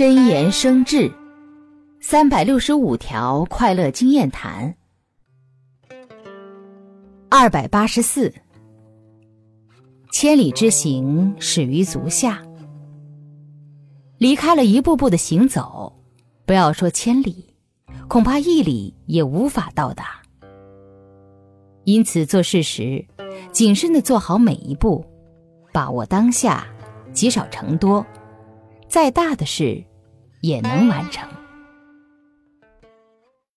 真言生智，三百六十五条快乐经验谈。二百八十四，千里之行，始于足下。离开了一步步的行走，不要说千里，恐怕一里也无法到达。因此，做事时谨慎的做好每一步，把握当下，积少成多，再大的事也能完成。